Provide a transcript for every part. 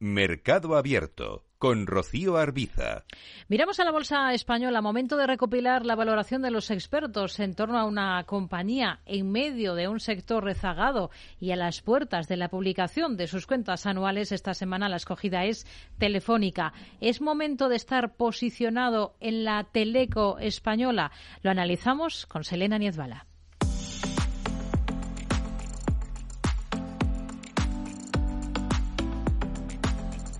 Mercado Abierto con Rocío Arbiza. Miramos a la bolsa española. Momento de recopilar la valoración de los expertos en torno a una compañía en medio de un sector rezagado y a las puertas de la publicación de sus cuentas anuales. Esta semana la escogida es Telefónica. ¿Es momento de estar posicionado en la teleco española? Lo analizamos con Selena Niezbala.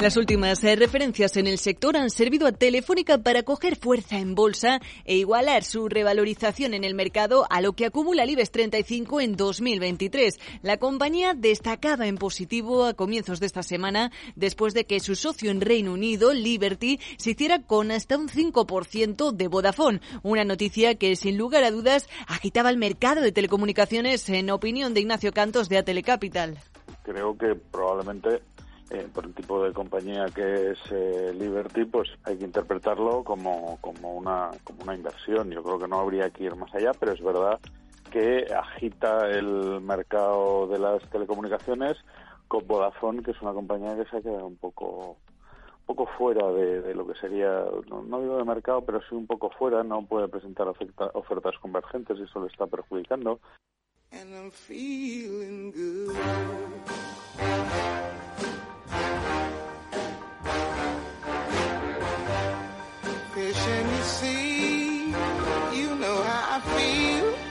Las últimas eh, referencias en el sector han servido a Telefónica para coger fuerza en bolsa e igualar su revalorización en el mercado a lo que acumula el IBEX 35 en 2023. La compañía destacaba en positivo a comienzos de esta semana después de que su socio en Reino Unido, Liberty, se hiciera con hasta un 5% de Vodafone. Una noticia que sin lugar a dudas agitaba el mercado de telecomunicaciones en opinión de Ignacio Cantos de Atelecapital. Creo que probablemente eh, por el tipo de compañía que es eh, Liberty, pues hay que interpretarlo como, como, una, como una inversión. Yo creo que no habría que ir más allá, pero es verdad que agita el mercado de las telecomunicaciones con Vodafone, que es una compañía que se ha quedado un poco poco fuera de, lo que sería, no, digo de mercado, pero sí un poco fuera, no puede presentar ofertas convergentes y eso le está perjudicando.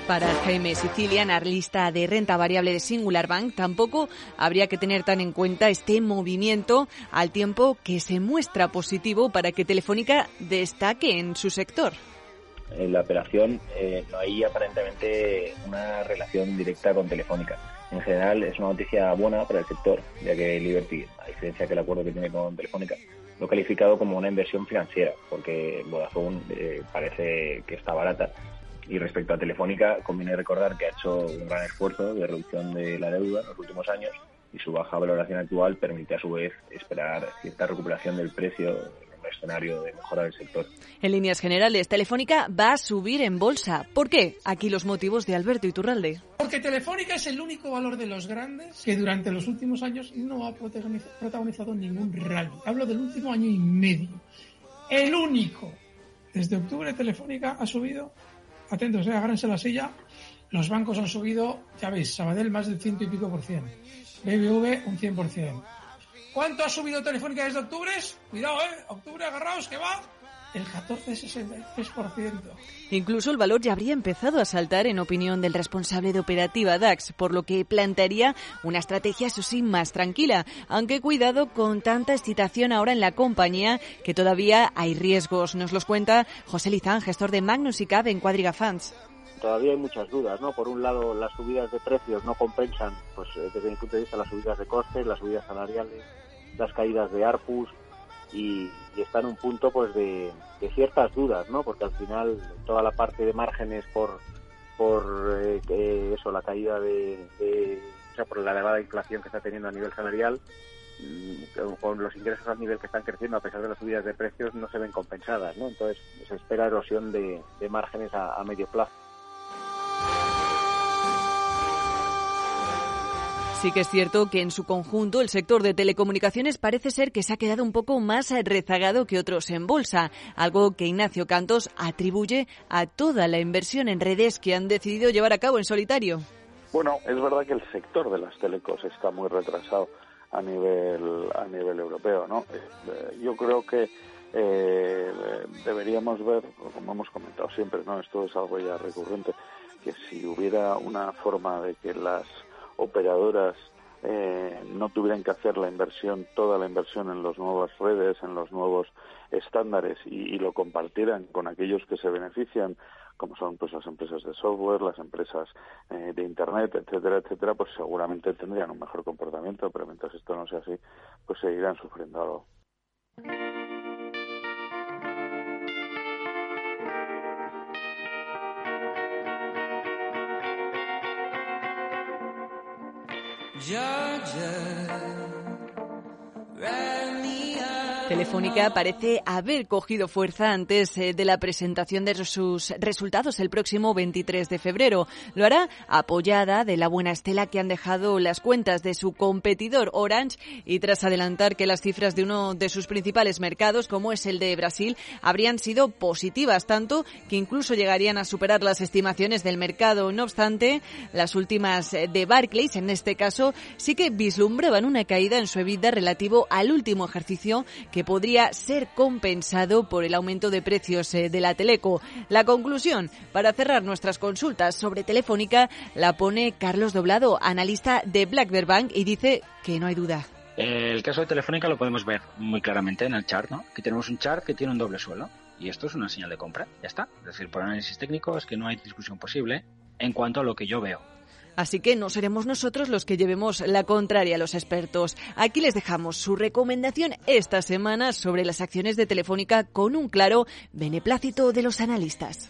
Para Jaime Sicilia, analista de renta variable de Singular Bank, tampoco habría que tener tan en cuenta este movimiento al tiempo que se muestra positivo para que Telefónica destaque en su sector. En la operación eh, no hay aparentemente una relación directa con Telefónica. En general es una noticia buena para el sector, ya que Liberty, a diferencia que el acuerdo que tiene con Telefónica, lo ha calificado como una inversión financiera, porque Vodafone eh, parece que está barata y respecto a Telefónica, conviene recordar que ha hecho un gran esfuerzo de reducción de la deuda en los últimos años y su baja valoración actual permite a su vez esperar cierta recuperación del precio en un escenario de mejora del sector. En líneas generales, Telefónica va a subir en bolsa. ¿Por qué? Aquí los motivos de Alberto Iturralde. Porque Telefónica es el único valor de los grandes que durante los últimos años no ha protagonizado ningún rally. Hablo del último año y medio. El único. Desde octubre Telefónica ha subido atentos, eh, agárrense la silla. Los bancos han subido, ya veis, Sabadell más del ciento y pico por cien. BBV un 100 por cien. ¿Cuánto ha subido Telefónica desde octubre? Cuidado, eh. Octubre, agarraos, que va el 14,63%. Incluso el valor ya habría empezado a saltar en opinión del responsable de operativa DAX, por lo que plantearía una estrategia, eso sí, más tranquila, aunque cuidado con tanta excitación ahora en la compañía que todavía hay riesgos. Nos los cuenta José Lizán, gestor de Magnus y Cab en Cuadriga Funds todavía hay muchas dudas, ¿no? Por un lado, las subidas de precios no compensan, pues eh, desde mi punto de vista, las subidas de costes, las subidas salariales, las caídas de ARPUS, y, está en un punto pues de, ciertas dudas, ¿no? Porque al final toda la parte de márgenes por por eh, eso la caída de, o sea, por la elevada inflación que está teniendo a nivel salarial mm, con los ingresos a nivel que están creciendo a pesar de las subidas de precios no se ven compensadas, ¿no? Entonces se espera erosión de, márgenes a medio plazo. Sí que es cierto que en su conjunto el sector de telecomunicaciones parece ser que se ha quedado un poco más rezagado que otros en bolsa, algo que Ignacio Cantos atribuye a toda la inversión en redes que han decidido llevar a cabo en solitario. Bueno, es verdad que el sector de las telecos está muy retrasado a nivel a nivel europeo, ¿no? Eh, yo creo que eh, deberíamos ver, como hemos comentado siempre, ¿no? Esto es algo ya recurrente, que si hubiera una forma de que las operadoras eh, no tuvieran que hacer la inversión, toda la inversión en las nuevas redes, en los nuevos estándares y, lo compartieran con aquellos que se benefician, como son pues las empresas de software, las empresas eh, de internet, etcétera, etcétera, pues seguramente tendrían un mejor comportamiento, pero mientras esto no sea así, pues seguirán sufriendo algo. Georgia. Right Telefónica parece haber cogido fuerza antes eh, de la presentación de sus resultados el próximo 23 de febrero. Lo hará apoyada de la buena estela que han dejado las cuentas de su competidor Orange y tras adelantar que las cifras de uno de sus principales mercados, como es el de Brasil, habrían sido positivas, tanto que incluso llegarían a superar las estimaciones del mercado. No obstante, las últimas eh, de Barclays, en este caso, sí que vislumbraban una caída en su EBITDA relativo al último ejercicio que podría ser compensado por el aumento de precios eh, de la Teleco. La conclusión, para cerrar nuestras consultas sobre Telefónica, la pone Carlos Doblado, analista de Black Bank, y dice que no hay duda. El caso de Telefónica lo podemos ver muy claramente en el chart, ¿no? Aquí tenemos un chart que tiene un doble suelo y esto es una señal de compra, ya está. Es decir, por análisis técnico es que no hay discusión posible en cuanto a lo que yo veo. Así que no seremos nosotros los que llevemos la contraria a los expertos. Aquí les dejamos su recomendación esta semana sobre las acciones de Telefónica con un claro beneplácito de los analistas.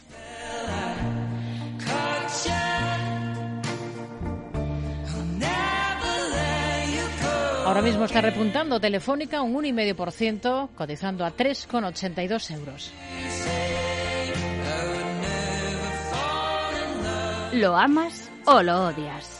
Ahora mismo está repuntando Telefónica un 1,5%, cotizando a 3,82 euros. ¿Lo amas o lo odias?